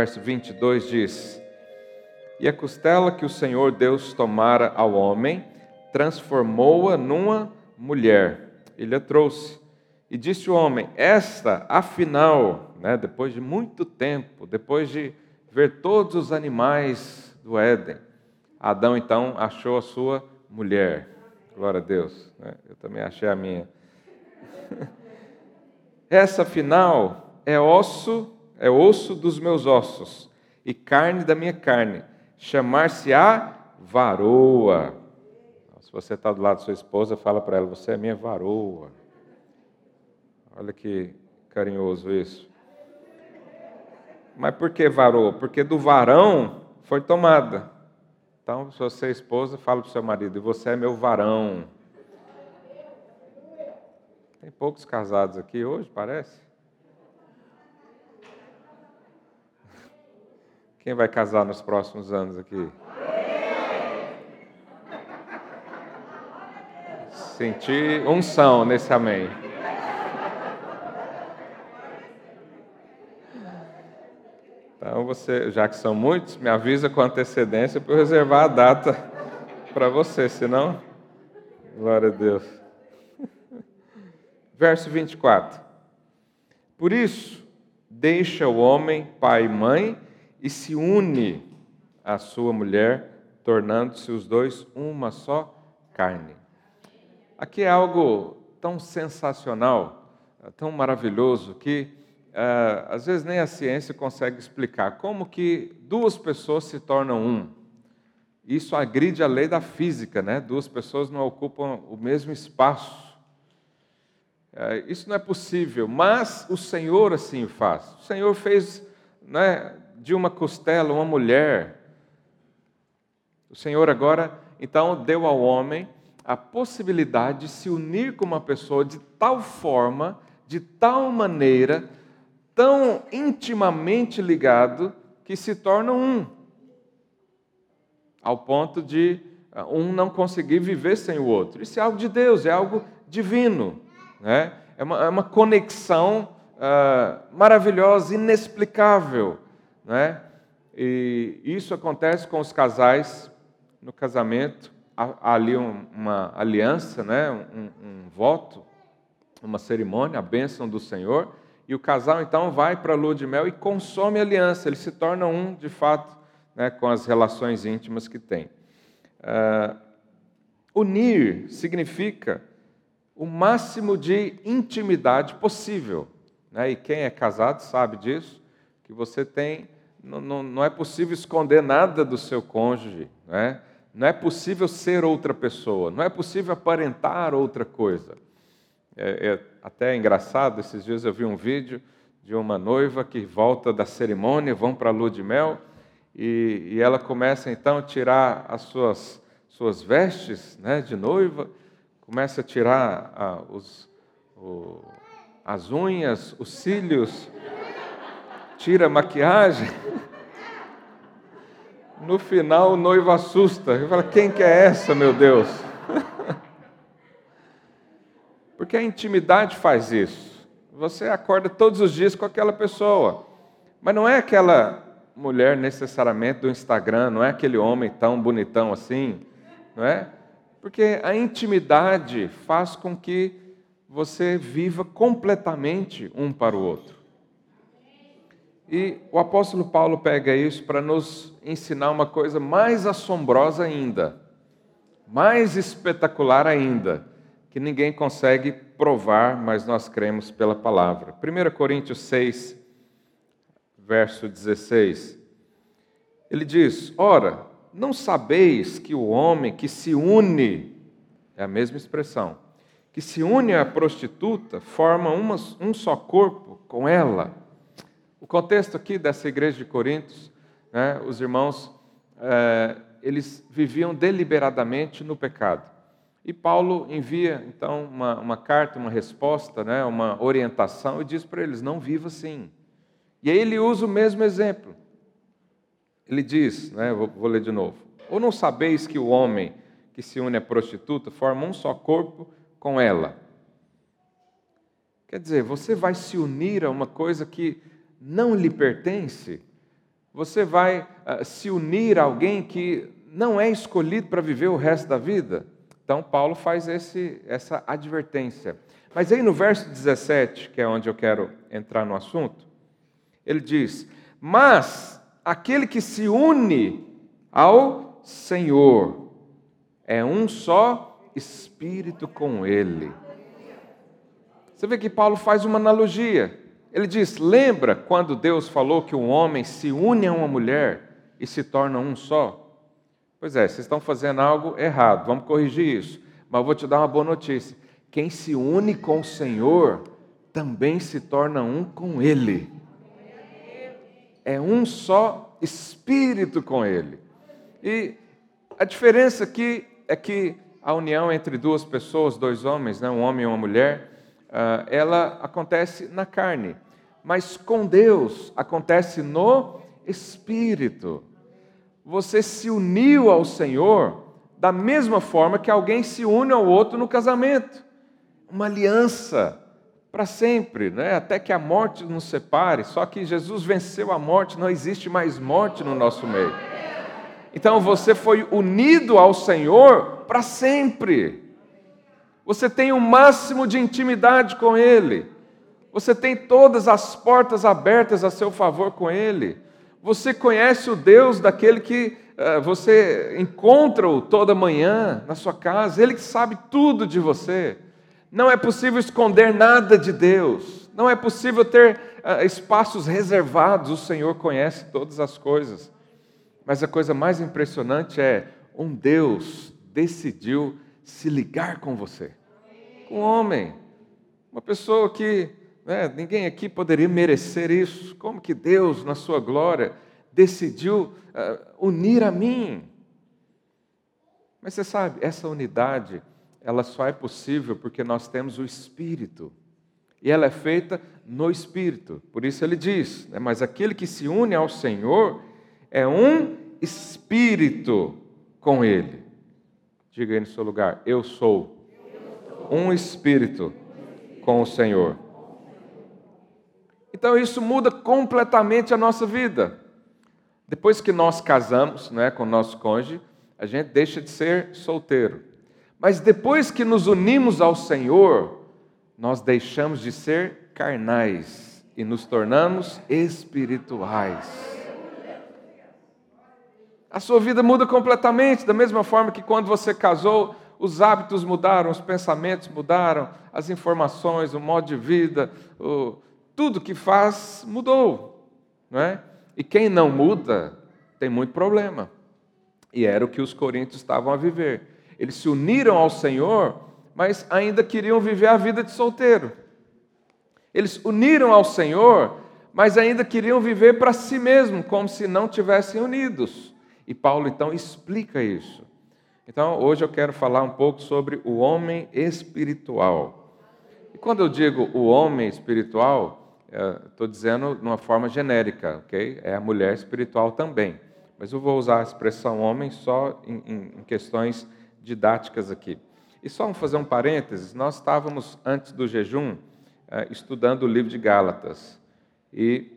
verso 22 diz: E a costela que o Senhor Deus tomara ao homem, transformou-a numa mulher. Ele a trouxe. E disse o homem: Esta, afinal, né, depois de muito tempo, depois de ver todos os animais do Éden, Adão então achou a sua mulher. Glória a Deus. Né? Eu também achei a minha. Essa, afinal, é osso, é osso dos meus ossos e carne da minha carne. Chamar-se-á varoa. Se você está do lado da sua esposa, fala para ela: Você é minha varoa. Olha que carinhoso isso. Mas por que varoa? Porque do varão foi tomada. Então, se você é esposa, fala para o seu marido: você é meu varão. Tem poucos casados aqui hoje, parece? Quem vai casar nos próximos anos aqui? Senti unção nesse amém. Então você, já que são muitos, me avisa com antecedência para eu reservar a data para você, senão, glória a Deus. Verso 24. Por isso, deixa o homem pai e mãe e se une à sua mulher, tornando-se os dois uma só carne. Aqui é algo tão sensacional, tão maravilhoso, que uh, às vezes nem a ciência consegue explicar como que duas pessoas se tornam um. Isso agride a lei da física, né? Duas pessoas não ocupam o mesmo espaço. É, isso não é possível, mas o Senhor assim faz. O Senhor fez né, de uma costela uma mulher. O Senhor agora, então, deu ao homem a possibilidade de se unir com uma pessoa de tal forma, de tal maneira, tão intimamente ligado, que se torna um. Ao ponto de uh, um não conseguir viver sem o outro. Isso é algo de Deus, é algo divino. Né? É, uma, é uma conexão uh, maravilhosa, inexplicável. Né? E isso acontece com os casais no casamento. Há, ali um, uma aliança, né? Um, um, voto, uma cerimônia, a bênção do Senhor. E o casal então vai para a lua de mel e consome a aliança. Ele se torna um, de fato, né, com as relações íntimas que tem. Uh, unir significa o máximo de intimidade possível. Né? E quem é casado sabe disso, que você tem, não, não, não é possível esconder nada do seu cônjuge, né? não é possível ser outra pessoa, não é possível aparentar outra coisa. É, é até engraçado, esses dias eu vi um vídeo de uma noiva que volta da cerimônia, vão para a lua de mel, e, e ela começa então a tirar as suas, suas vestes né, de noiva, começa a tirar ah, os, o, as unhas, os cílios, tira a maquiagem. No final o noivo assusta. Ele fala: Quem que é essa, meu Deus? Porque a intimidade faz isso. Você acorda todos os dias com aquela pessoa. Mas não é aquela mulher necessariamente do Instagram, não é aquele homem tão bonitão assim, não é? Porque a intimidade faz com que você viva completamente um para o outro. E o apóstolo Paulo pega isso para nos ensinar uma coisa mais assombrosa ainda, mais espetacular ainda, que ninguém consegue provar, mas nós cremos pela palavra. 1 Coríntios 6, verso 16. Ele diz: Ora, não sabeis que o homem que se une, é a mesma expressão, que se une à prostituta, forma uma, um só corpo com ela? O contexto aqui dessa igreja de Coríntios, né, os irmãos, é, eles viviam deliberadamente no pecado. E Paulo envia, então, uma, uma carta, uma resposta, né, uma orientação, e diz para eles: não viva assim. E aí ele usa o mesmo exemplo. Ele diz, né, vou, vou ler de novo: Ou não sabeis que o homem que se une à prostituta forma um só corpo com ela? Quer dizer, você vai se unir a uma coisa que não lhe pertence, Você vai uh, se unir a alguém que não é escolhido para viver o resto da vida? Então, Paulo faz esse, essa advertência. Mas aí no verso 17, que é onde eu quero entrar no assunto, ele diz: Mas aquele que se une ao Senhor é um só espírito com ele. Você vê que Paulo faz uma analogia. Ele diz: Lembra quando Deus falou que um homem se une a uma mulher e se torna um só? Pois é, vocês estão fazendo algo errado, vamos corrigir isso. Mas vou te dar uma boa notícia: quem se une com o Senhor também se torna um com Ele. É um só espírito com Ele. E a diferença aqui é que a união entre duas pessoas, dois homens, né, um homem e uma mulher, ela acontece na carne, mas com Deus acontece no espírito. Você se uniu ao Senhor da mesma forma que alguém se une ao outro no casamento. Uma aliança para sempre, né? até que a morte nos separe. Só que Jesus venceu a morte, não existe mais morte no nosso meio. Então você foi unido ao Senhor para sempre. Você tem o um máximo de intimidade com Ele. Você tem todas as portas abertas a seu favor com Ele. Você conhece o Deus daquele que uh, você encontra-o toda manhã na sua casa. Ele que sabe tudo de você. Não é possível esconder nada de Deus. Não é possível ter uh, espaços reservados. O Senhor conhece todas as coisas. Mas a coisa mais impressionante é um Deus decidiu se ligar com você. Um homem, uma pessoa que né, ninguém aqui poderia merecer isso. Como que Deus, na sua glória, decidiu uh, unir a mim? Mas você sabe, essa unidade, ela só é possível porque nós temos o Espírito. E ela é feita no Espírito. Por isso ele diz: né, Mas aquele que se une ao Senhor é um Espírito com Ele. Diga aí no seu lugar: Eu sou um Espírito com o Senhor. Então isso muda completamente a nossa vida. Depois que nós casamos né, com o nosso cônjuge, a gente deixa de ser solteiro. Mas depois que nos unimos ao Senhor, nós deixamos de ser carnais e nos tornamos espirituais. A sua vida muda completamente, da mesma forma que quando você casou, os hábitos mudaram, os pensamentos mudaram, as informações, o modo de vida, o, tudo que faz mudou. Não é? E quem não muda tem muito problema. E era o que os coríntios estavam a viver. Eles se uniram ao Senhor, mas ainda queriam viver a vida de solteiro. Eles uniram ao Senhor, mas ainda queriam viver para si mesmo, como se não tivessem unidos. E Paulo então explica isso. Então, hoje eu quero falar um pouco sobre o homem espiritual. E quando eu digo o homem espiritual, estou dizendo de uma forma genérica, ok? É a mulher espiritual também. Mas eu vou usar a expressão homem só em, em, em questões didáticas aqui. E só vamos fazer um parênteses: nós estávamos, antes do jejum, eh, estudando o livro de Gálatas. E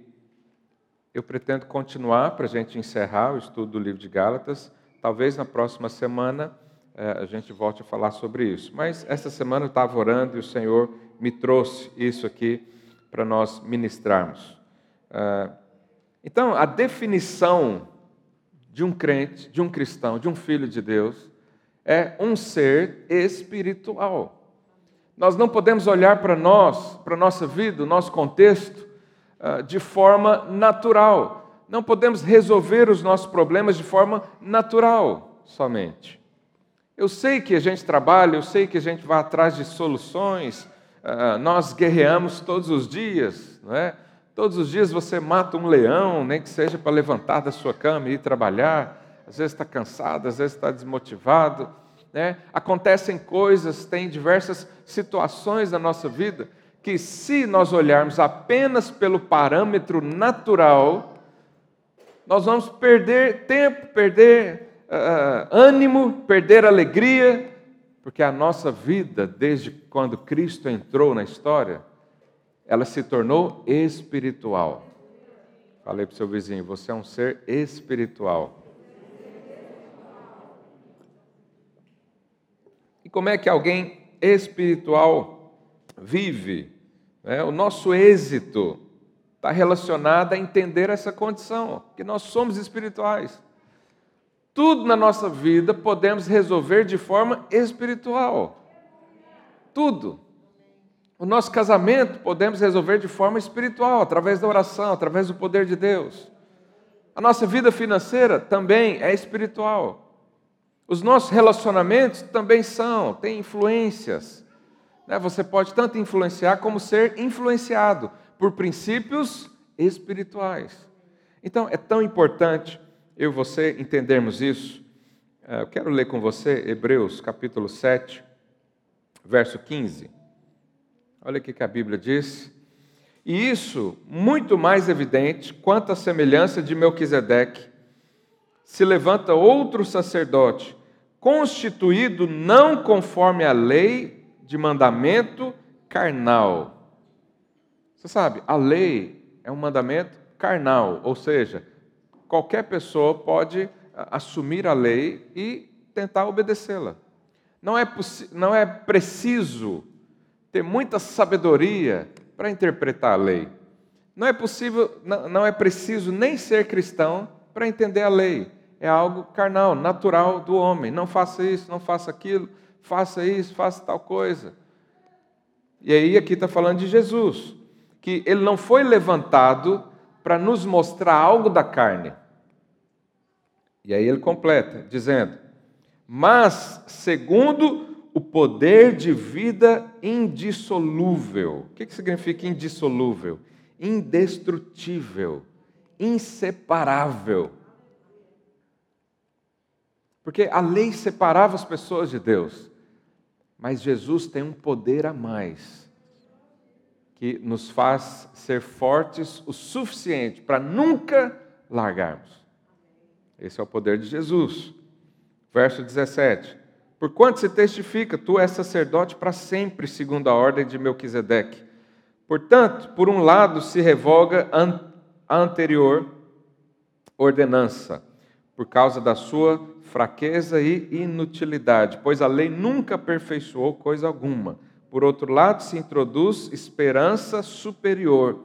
eu pretendo continuar para a gente encerrar o estudo do livro de Gálatas. Talvez na próxima semana eh, a gente volte a falar sobre isso. Mas essa semana eu estava orando e o Senhor me trouxe isso aqui para nós ministrarmos. Eh, então, a definição de um crente, de um cristão, de um filho de Deus, é um ser espiritual. Nós não podemos olhar para nós, para a nossa vida, o nosso contexto, ah, de forma natural. Não podemos resolver os nossos problemas de forma natural somente. Eu sei que a gente trabalha, eu sei que a gente vai atrás de soluções, ah, nós guerreamos todos os dias, não é? Todos os dias você mata um leão, nem que seja para levantar da sua cama e ir trabalhar. Às vezes está cansado, às vezes está desmotivado. Né? Acontecem coisas, tem diversas situações na nossa vida que, se nós olharmos apenas pelo parâmetro natural, nós vamos perder tempo, perder uh, ânimo, perder alegria, porque a nossa vida, desde quando Cristo entrou na história, ela se tornou espiritual. Falei para o seu vizinho, você é um ser espiritual. E como é que alguém espiritual vive? É, o nosso êxito está relacionado a entender essa condição, que nós somos espirituais. Tudo na nossa vida podemos resolver de forma espiritual. Tudo. O nosso casamento podemos resolver de forma espiritual, através da oração, através do poder de Deus. A nossa vida financeira também é espiritual. Os nossos relacionamentos também são, têm influências. Né? Você pode tanto influenciar como ser influenciado por princípios espirituais. Então, é tão importante eu e você entendermos isso. É, eu quero ler com você Hebreus capítulo 7, verso 15. Olha o que a Bíblia diz. E isso muito mais evidente quanto à semelhança de Melquisedeque, se levanta outro sacerdote, constituído não conforme a lei de mandamento carnal. Você sabe, a lei é um mandamento carnal, ou seja, qualquer pessoa pode assumir a lei e tentar obedecê-la. Não é, não é preciso ter muita sabedoria para interpretar a lei. Não é possível, não, não é preciso nem ser cristão para entender a lei. É algo carnal, natural do homem. Não faça isso, não faça aquilo, faça isso, faça tal coisa. E aí aqui está falando de Jesus, que ele não foi levantado para nos mostrar algo da carne. E aí ele completa, dizendo: Mas segundo o poder de vida indissolúvel. O que significa indissolúvel? Indestrutível, inseparável. Porque a lei separava as pessoas de Deus, mas Jesus tem um poder a mais que nos faz ser fortes o suficiente para nunca largarmos. Esse é o poder de Jesus. Verso 17. Porquanto se testifica, tu és sacerdote para sempre, segundo a ordem de Melquisedeque. Portanto, por um lado se revoga a anterior ordenança, por causa da sua fraqueza e inutilidade, pois a lei nunca aperfeiçoou coisa alguma. Por outro lado, se introduz esperança superior,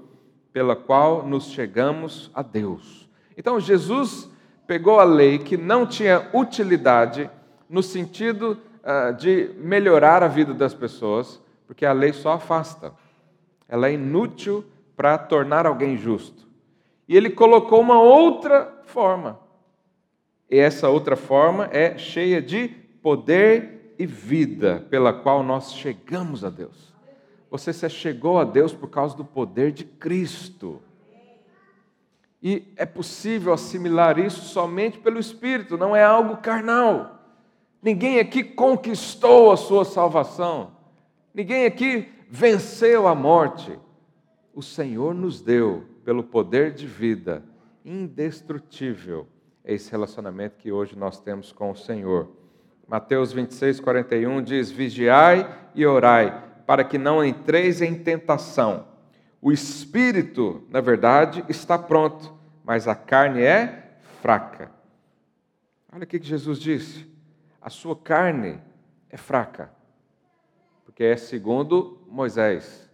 pela qual nos chegamos a Deus. Então, Jesus pegou a lei que não tinha utilidade no sentido uh, de melhorar a vida das pessoas, porque a lei só afasta. Ela é inútil para tornar alguém justo. E ele colocou uma outra forma. E essa outra forma é cheia de poder e vida, pela qual nós chegamos a Deus. Você se chegou a Deus por causa do poder de Cristo. E é possível assimilar isso somente pelo Espírito, não é algo carnal. Ninguém aqui conquistou a sua salvação. Ninguém aqui venceu a morte. O Senhor nos deu, pelo poder de vida indestrutível, esse relacionamento que hoje nós temos com o Senhor. Mateus 26, 41 diz: Vigiai e orai, para que não entreis em tentação. O espírito, na verdade, está pronto, mas a carne é fraca. Olha o que Jesus disse: a sua carne é fraca, porque é segundo Moisés,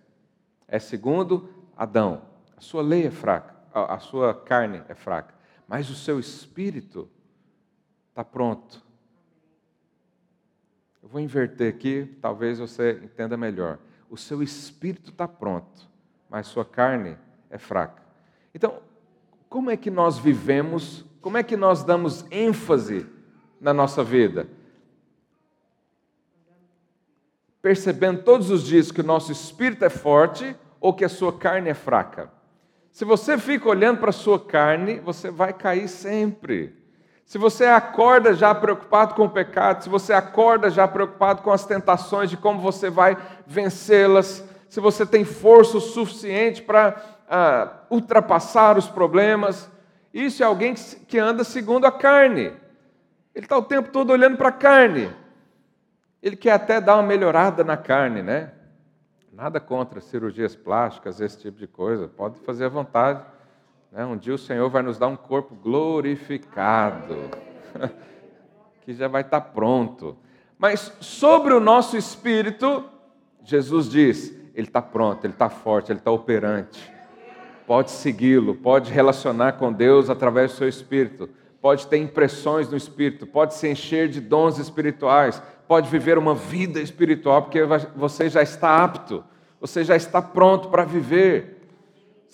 é segundo Adão. A sua lei é fraca, a sua carne é fraca, mas o seu espírito está pronto. Eu vou inverter aqui, talvez você entenda melhor. O seu espírito está pronto mas sua carne é fraca. Então, como é que nós vivemos, como é que nós damos ênfase na nossa vida? Percebendo todos os dias que o nosso espírito é forte ou que a sua carne é fraca. Se você fica olhando para a sua carne, você vai cair sempre. Se você acorda já preocupado com o pecado, se você acorda já preocupado com as tentações, de como você vai vencê-las, se você tem força o suficiente para ah, ultrapassar os problemas. Isso é alguém que anda segundo a carne. Ele está o tempo todo olhando para a carne. Ele quer até dar uma melhorada na carne, né? Nada contra cirurgias plásticas, esse tipo de coisa. Pode fazer à vontade. Né? Um dia o Senhor vai nos dar um corpo glorificado, que já vai estar pronto. Mas sobre o nosso espírito, Jesus diz: ele está pronto, ele está forte, ele está operante. Pode segui-lo, pode relacionar com Deus através do seu espírito, pode ter impressões no espírito, pode se encher de dons espirituais, pode viver uma vida espiritual, porque você já está apto, você já está pronto para viver.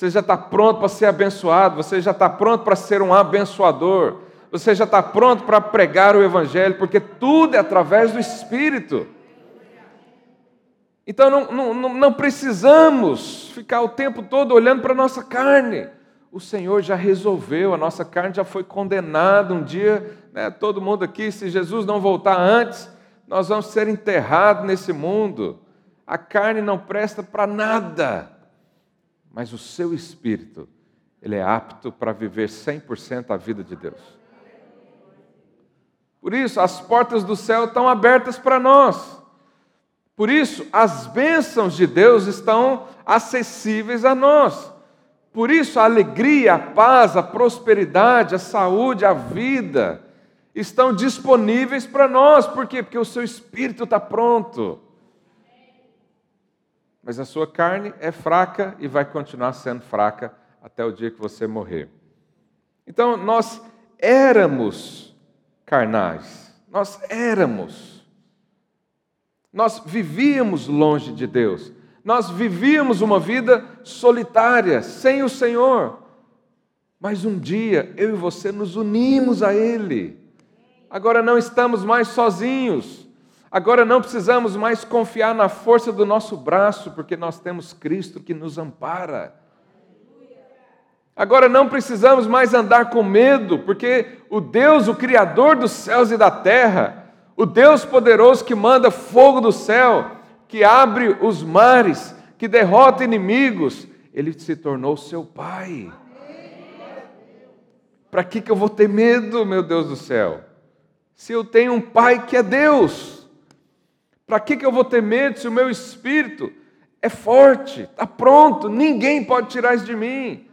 Você já está pronto para ser abençoado, você já está pronto para ser um abençoador, você já está pronto para pregar o Evangelho, porque tudo é através do Espírito. Então não, não, não precisamos ficar o tempo todo olhando para a nossa carne. O Senhor já resolveu, a nossa carne já foi condenada. Um dia, né, todo mundo aqui, se Jesus não voltar antes, nós vamos ser enterrados nesse mundo. A carne não presta para nada mas o seu espírito, ele é apto para viver 100% a vida de Deus. Por isso, as portas do céu estão abertas para nós. Por isso, as bênçãos de Deus estão acessíveis a nós. Por isso, a alegria, a paz, a prosperidade, a saúde, a vida estão disponíveis para nós. Por quê? Porque o seu espírito está pronto mas a sua carne é fraca e vai continuar sendo fraca até o dia que você morrer. Então, nós éramos carnais, nós éramos, nós vivíamos longe de Deus, nós vivíamos uma vida solitária, sem o Senhor. Mas um dia eu e você nos unimos a Ele. Agora não estamos mais sozinhos. Agora não precisamos mais confiar na força do nosso braço, porque nós temos Cristo que nos ampara. Agora não precisamos mais andar com medo, porque o Deus, o Criador dos céus e da terra, o Deus poderoso que manda fogo do céu, que abre os mares, que derrota inimigos, ele se tornou seu Pai. Para que, que eu vou ter medo, meu Deus do céu? Se eu tenho um Pai que é Deus. Para que, que eu vou ter medo se o meu espírito é forte, está pronto, ninguém pode tirar isso de mim.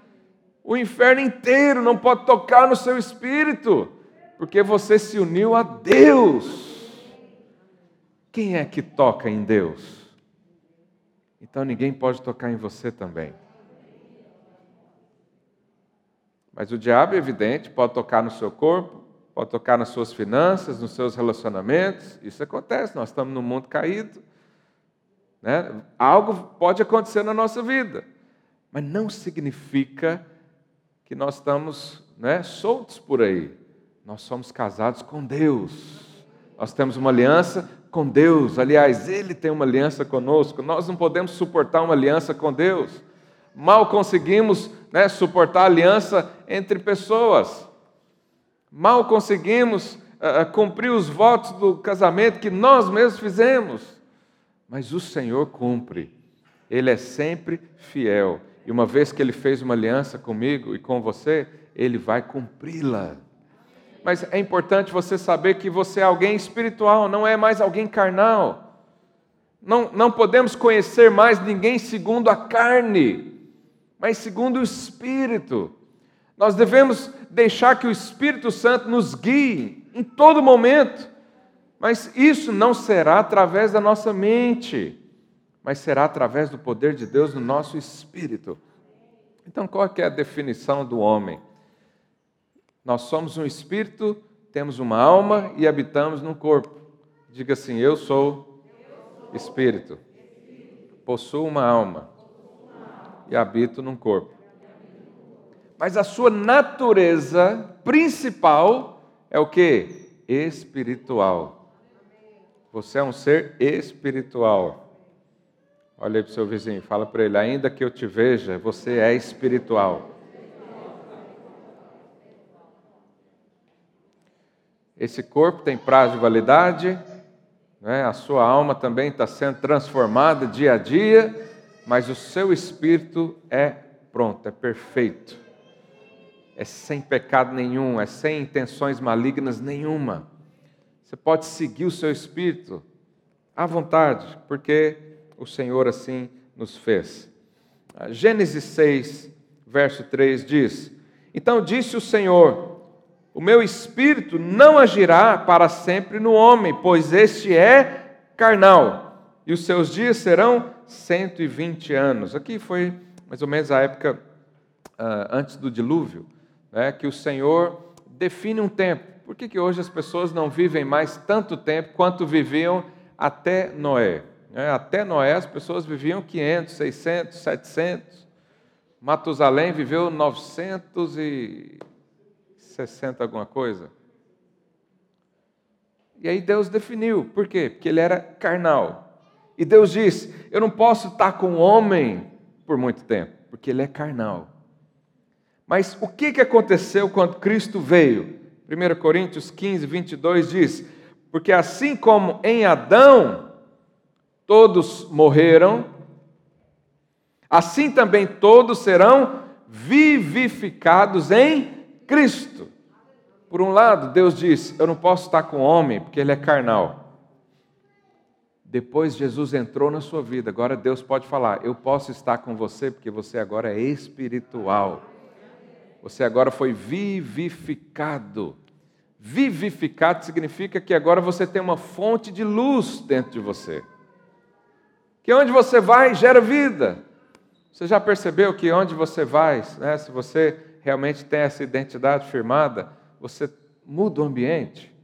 O inferno inteiro não pode tocar no seu espírito, porque você se uniu a Deus. Quem é que toca em Deus? Então ninguém pode tocar em você também. Mas o diabo, é evidente, pode tocar no seu corpo, pode tocar nas suas finanças, nos seus relacionamentos. Isso acontece, nós estamos num mundo caído. Né? Algo pode acontecer na nossa vida, mas não significa que nós estamos né, soltos por aí. Nós somos casados com Deus. Nós temos uma aliança com Deus. Aliás, Ele tem uma aliança conosco. Nós não podemos suportar uma aliança com Deus. Mal conseguimos né, suportar aliança entre pessoas. Mal conseguimos uh, cumprir os votos do casamento que nós mesmos fizemos. Mas o Senhor cumpre. Ele é sempre fiel. E uma vez que ele fez uma aliança comigo e com você, ele vai cumpri-la. Mas é importante você saber que você é alguém espiritual, não é mais alguém carnal. Não, não podemos conhecer mais ninguém segundo a carne, mas segundo o Espírito. Nós devemos deixar que o Espírito Santo nos guie em todo momento, mas isso não será através da nossa mente, mas será através do poder de Deus no nosso espírito. Então, qual é a definição do homem? Nós somos um espírito, temos uma alma e habitamos num corpo. Diga assim: Eu sou espírito, possuo uma alma e habito num corpo mas a sua natureza principal é o que? Espiritual. Você é um ser espiritual. Olha para o seu vizinho, fala para ele: ainda que eu te veja, você é espiritual. Esse corpo tem prazo de validade, né? a sua alma também está sendo transformada dia a dia, mas o seu espírito é pronto, é perfeito é sem pecado nenhum, é sem intenções malignas nenhuma. Você pode seguir o seu espírito à vontade, porque o Senhor assim nos fez. Gênesis 6, verso 3 diz: Então disse o Senhor: O meu espírito não agirá para sempre no homem, pois este é carnal, e os seus dias serão 120 anos. Aqui foi mais ou menos a época uh, antes do dilúvio, né, que o Senhor define um tempo. Por que, que hoje as pessoas não vivem mais tanto tempo quanto viviam até Noé? É, até Noé as pessoas viviam 500, 600, 700. Matusalém viveu 960 alguma coisa. E aí Deus definiu, por quê? Porque ele era carnal. E Deus disse: Eu não posso estar com o homem por muito tempo, porque ele é carnal. Mas o que, aconteceu quando Cristo veio? 1 Coríntios 15, 22 diz: Porque assim como em Adão todos morreram, Assim também todos serão vivificados em Cristo. Por um lado, Deus diz: Eu não posso estar com o homem porque ele é carnal. Depois Jesus entrou na sua vida, agora Deus pode falar: Eu posso estar com você porque você agora é espiritual. Você agora foi vivificado. Vivificado significa que agora você tem uma fonte de luz dentro de você. Que onde você vai gera vida. Você já percebeu que onde você vai, né, se você realmente tem essa identidade firmada, você muda o ambiente?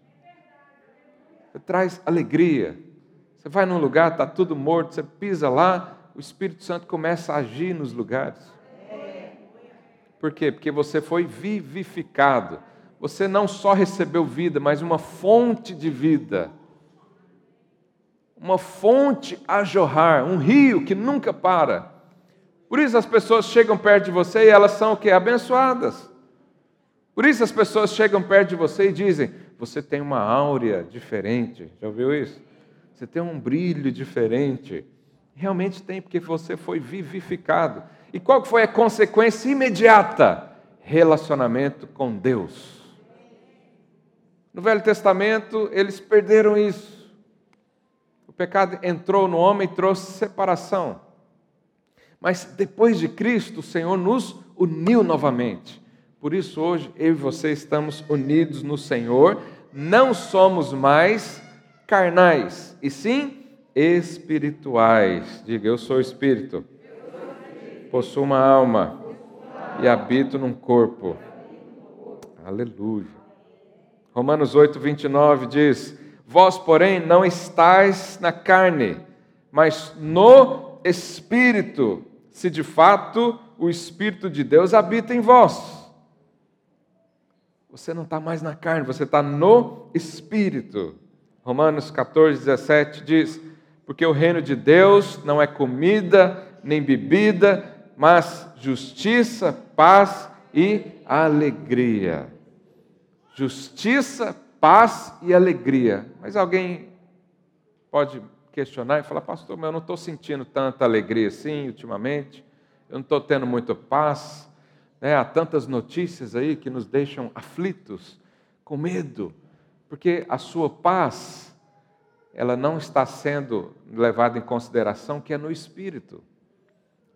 Você traz alegria. Você vai num lugar, está tudo morto, você pisa lá, o Espírito Santo começa a agir nos lugares. Por quê? Porque você foi vivificado. Você não só recebeu vida, mas uma fonte de vida. Uma fonte a jorrar, um rio que nunca para. Por isso as pessoas chegam perto de você e elas são o que? Abençoadas. Por isso as pessoas chegam perto de você e dizem: Você tem uma áurea diferente. Já ouviu isso? Você tem um brilho diferente. Realmente tem, porque você foi vivificado. E qual foi a consequência imediata? Relacionamento com Deus. No Velho Testamento, eles perderam isso. O pecado entrou no homem e trouxe separação. Mas depois de Cristo, o Senhor nos uniu novamente. Por isso, hoje, eu e você estamos unidos no Senhor, não somos mais carnais, e sim espirituais. Diga, eu sou espírito, possuo uma alma e habito num corpo. Aleluia. Romanos 8, 29 diz: Vós, porém, não estáis na carne, mas no espírito se de fato o Espírito de Deus habita em vós. Você não está mais na carne, você está no Espírito. Romanos 14, 17 diz: Porque o reino de Deus não é comida nem bebida, mas justiça, paz e alegria. Justiça, paz e alegria. Mas alguém pode questionar e falar, pastor, mas eu não estou sentindo tanta alegria assim ultimamente, eu não estou tendo muita paz, né? há tantas notícias aí que nos deixam aflitos, com medo, porque a sua paz, ela não está sendo levada em consideração, que é no espírito.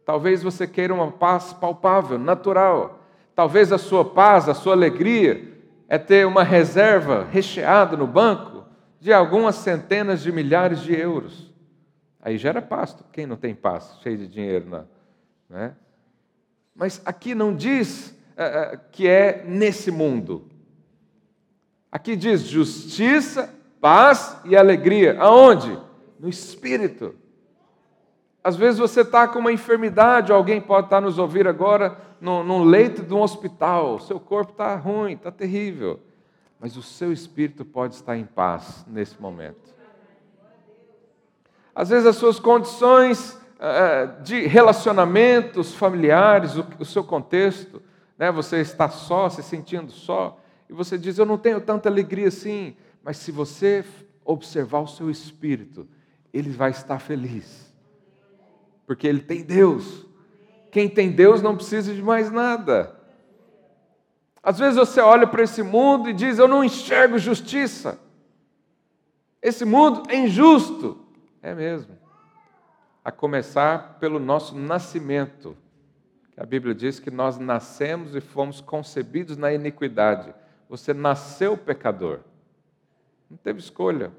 Talvez você queira uma paz palpável, natural. Talvez a sua paz, a sua alegria, é ter uma reserva recheada no banco de algumas centenas de milhares de euros. Aí gera pasto. Quem não tem pasto, cheio de dinheiro? Não, né? Mas aqui não diz uh, que é nesse mundo. Aqui diz justiça, paz e alegria. Aonde? No espírito. Às vezes você está com uma enfermidade, alguém pode estar tá nos ouvir agora num, leito de um hospital, seu corpo está ruim, está terrível mas o seu espírito pode estar em paz nesse momento. Às vezes as suas condições uh, de relacionamentos familiares, o, o seu contexto, né, você está só, se sentindo só, e você diz: Eu não tenho tanta alegria assim. Mas se você observar o seu espírito, ele vai estar feliz, porque ele tem Deus. Quem tem Deus não precisa de mais nada. Às vezes você olha para esse mundo e diz: Eu não enxergo justiça. Esse mundo é injusto. É mesmo. A começar pelo nosso nascimento. a Bíblia diz que nós nascemos e fomos concebidos na iniquidade. Você nasceu pecador. Não teve escolha.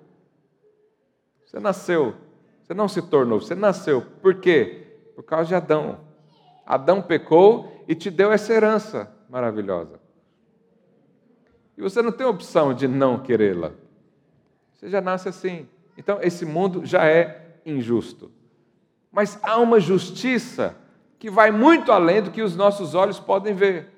Você nasceu. Você não se tornou, você nasceu. Por quê? Por causa de Adão. Adão pecou e te deu essa herança maravilhosa. E você não tem opção de não querê-la. Você já nasce assim. Então, esse mundo já é injusto. Mas há uma justiça que vai muito além do que os nossos olhos podem ver.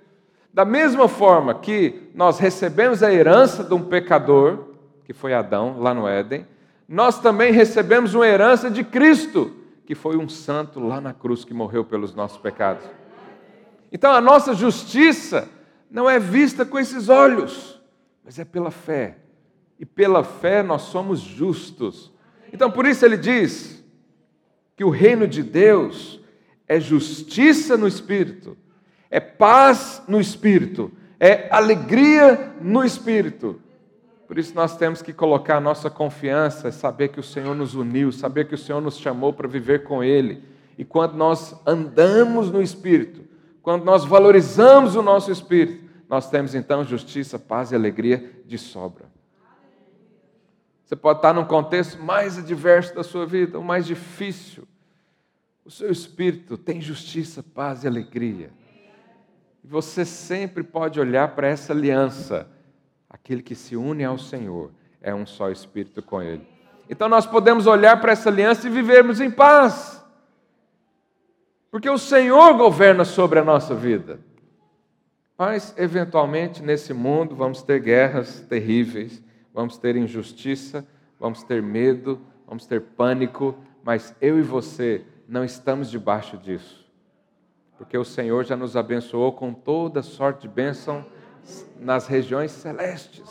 Da mesma forma que nós recebemos a herança de um pecador, que foi Adão, lá no Éden, nós também recebemos uma herança de Cristo, que foi um santo lá na cruz que morreu pelos nossos pecados. Então a nossa justiça não é vista com esses olhos, mas é pela fé. E pela fé nós somos justos. Então por isso ele diz que o reino de Deus é justiça no espírito, é paz no espírito, é alegria no espírito. Por isso nós temos que colocar a nossa confiança, saber que o Senhor nos uniu, saber que o Senhor nos chamou para viver com Ele. E quando nós andamos no Espírito, quando nós valorizamos o nosso Espírito, nós temos então justiça, paz e alegria de sobra. Você pode estar num contexto mais adverso da sua vida, o mais difícil, o seu espírito tem justiça, paz e alegria. E você sempre pode olhar para essa aliança. Aquele que se une ao Senhor é um só espírito com Ele. Então nós podemos olhar para essa aliança e vivermos em paz. Porque o Senhor governa sobre a nossa vida. Mas, eventualmente, nesse mundo, vamos ter guerras terríveis, vamos ter injustiça, vamos ter medo, vamos ter pânico, mas eu e você não estamos debaixo disso, porque o Senhor já nos abençoou com toda sorte de bênção nas regiões celestes.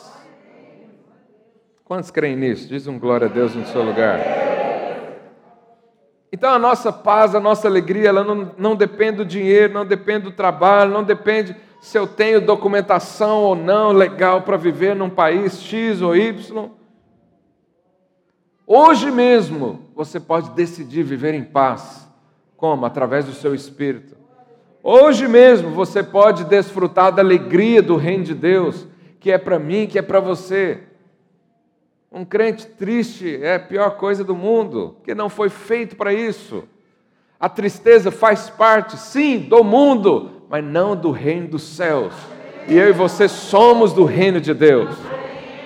Quantos creem nisso? Diz um glória a Deus no seu lugar. Então a nossa paz, a nossa alegria, ela não, não depende do dinheiro, não depende do trabalho, não depende se eu tenho documentação ou não legal para viver num país X ou Y. Hoje mesmo você pode decidir viver em paz. Como? Através do seu espírito. Hoje mesmo você pode desfrutar da alegria do reino de Deus, que é para mim, que é para você. Um crente triste é a pior coisa do mundo, que não foi feito para isso. A tristeza faz parte, sim, do mundo, mas não do reino dos céus. E eu e você somos do reino de Deus.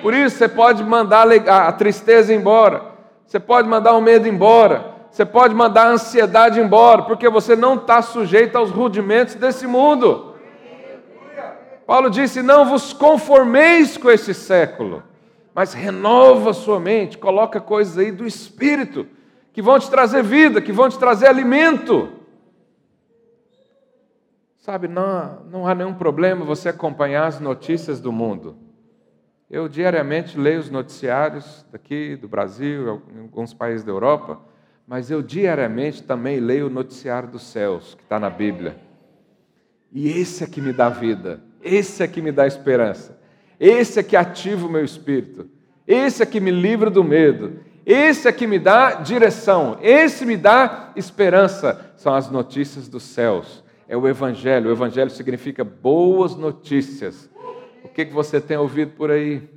Por isso você pode mandar a tristeza embora. Você pode mandar o medo embora. Você pode mandar a ansiedade embora, porque você não está sujeito aos rudimentos desse mundo. Paulo disse: Não vos conformeis com esse século, mas renova sua mente, coloca coisas aí do espírito, que vão te trazer vida, que vão te trazer alimento. Sabe, não, não há nenhum problema você acompanhar as notícias do mundo. Eu diariamente leio os noticiários daqui do Brasil, em alguns países da Europa, mas eu diariamente também leio o noticiário dos céus, que está na Bíblia. E esse é que me dá vida, esse é que me dá esperança, esse é que ativa o meu espírito, esse é que me livra do medo, esse é que me dá direção, esse me dá esperança. São as notícias dos céus, é o Evangelho. O Evangelho significa boas notícias o que, você tem ouvido por aí?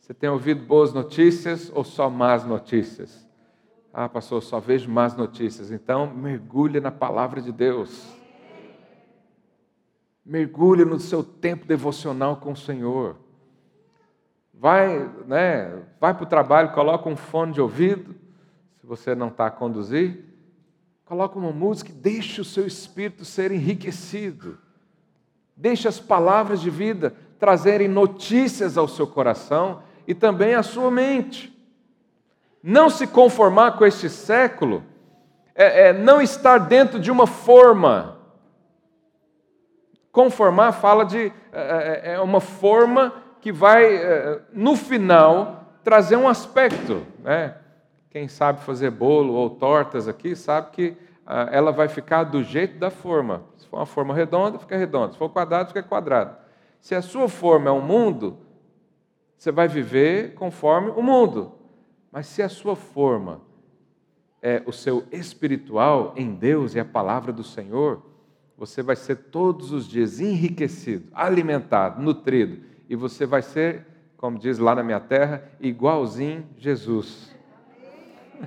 Você tem ouvido boas notícias ou só más notícias? Ah, pastor, só vejo más notícias. Então, mergulhe na palavra de Deus. Mergulhe no seu tempo devocional com o Senhor. Vai, né, vai para o trabalho, coloca um fone de ouvido, se você não está a conduzir, coloca uma música e deixe o seu espírito ser enriquecido. Deixe as palavras de vida trazerem notícias ao seu coração e também à sua mente. Não se conformar com este século é, é não estar dentro de uma forma. Conformar fala de é, é, é uma forma que vai, é, no final, trazer um aspecto. Né? Quem sabe fazer bolo ou tortas aqui sabe que ah, ela vai ficar do jeito da forma. Se for uma forma redonda, fica redonda. Se for quadrado, fica quadrado. Se a sua forma é o um mundo, você vai viver conforme o mundo. Mas se a sua forma é o seu espiritual em Deus e a palavra do Senhor, você vai ser todos os dias enriquecido, alimentado, nutrido, e você vai ser, como diz lá na minha terra, igualzinho Jesus.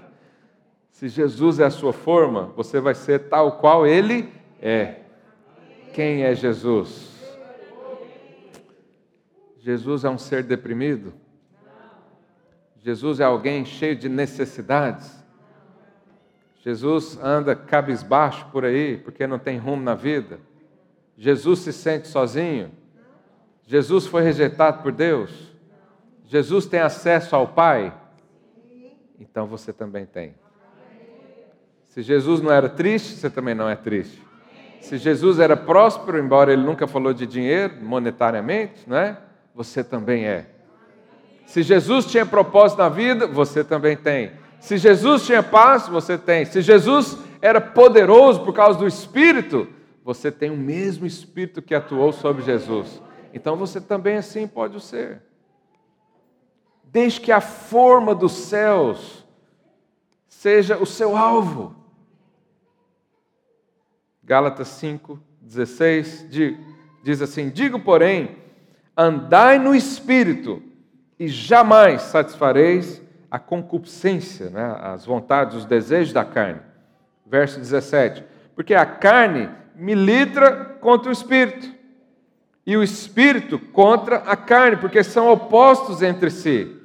Se Jesus é a sua forma, você vai ser tal qual ele é. Quem é Jesus? Jesus é um ser deprimido? Jesus é alguém cheio de necessidades? Jesus anda cabisbaixo por aí porque não tem rumo na vida? Jesus se sente sozinho? Jesus foi rejeitado por Deus? Jesus tem acesso ao Pai? Então você também tem. Se Jesus não era triste, você também não é triste. Se Jesus era próspero, embora ele nunca falou de dinheiro monetariamente, não é? Você também é. Se Jesus tinha propósito na vida, você também tem. Se Jesus tinha paz, você tem. Se Jesus era poderoso por causa do Espírito, você tem o mesmo Espírito que atuou sobre Jesus. Então você também assim pode ser. Desde que a forma dos céus seja o seu alvo. Gálatas 5, 16 diz assim: Digo, porém, andai no Espírito, e jamais satisfareis a concupiscência, né, as vontades, os desejos da carne. Verso 17: Porque a carne militra contra o espírito, e o espírito contra a carne, porque são opostos entre si,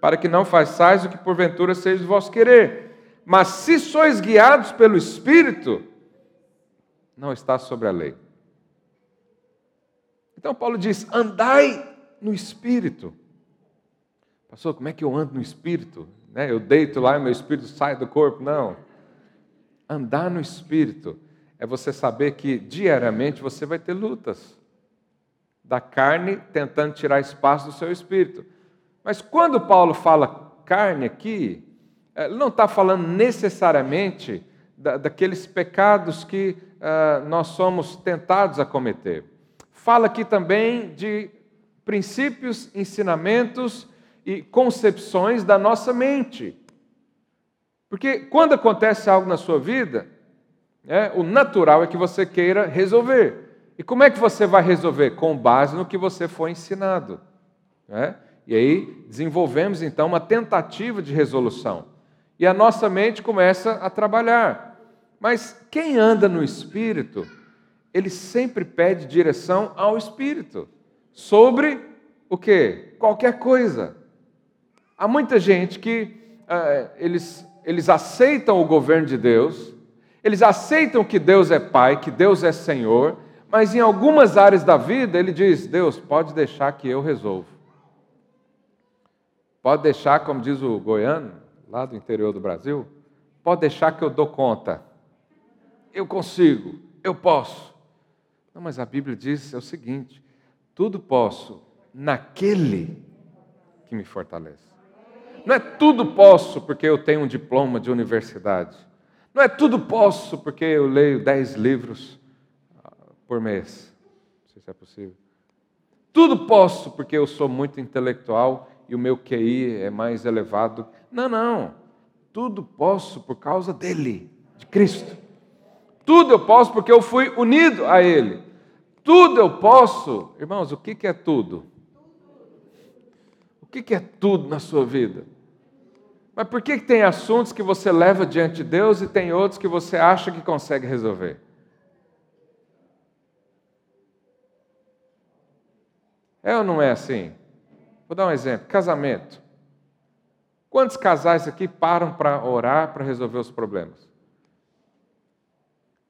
para que não façais o que porventura seja o vosso querer. Mas se sois guiados pelo espírito, não está sobre a lei. Então Paulo diz: andai no espírito. Pastor, como é que eu ando no espírito? Né? Eu deito lá e meu espírito sai do corpo? Não. Andar no espírito é você saber que diariamente você vai ter lutas da carne tentando tirar espaço do seu espírito. Mas quando Paulo fala carne aqui, ele não está falando necessariamente da, daqueles pecados que uh, nós somos tentados a cometer. Fala aqui também de princípios, ensinamentos e concepções da nossa mente. Porque quando acontece algo na sua vida, é, o natural é que você queira resolver. E como é que você vai resolver? Com base no que você foi ensinado. É? E aí desenvolvemos então uma tentativa de resolução. E a nossa mente começa a trabalhar. Mas quem anda no Espírito, ele sempre pede direção ao Espírito sobre o que? Qualquer coisa. Há muita gente que uh, eles, eles aceitam o governo de Deus, eles aceitam que Deus é Pai, que Deus é Senhor, mas em algumas áreas da vida ele diz: Deus, pode deixar que eu resolvo. Pode deixar, como diz o goiano, lá do interior do Brasil, pode deixar que eu dou conta. Eu consigo, eu posso. Não, mas a Bíblia diz é o seguinte: tudo posso naquele que me fortalece. Não é tudo posso porque eu tenho um diploma de universidade. Não é tudo posso porque eu leio dez livros ah, por mês. Não sei se é possível. Tudo posso porque eu sou muito intelectual e o meu QI é mais elevado. Não, não. Tudo posso por causa dele, de Cristo. Tudo eu posso porque eu fui unido a Ele. Tudo eu posso. Irmãos, o que é tudo? O que é tudo na sua vida? Mas por que tem assuntos que você leva diante de Deus e tem outros que você acha que consegue resolver? É ou não é assim? Vou dar um exemplo: casamento. Quantos casais aqui param para orar para resolver os problemas?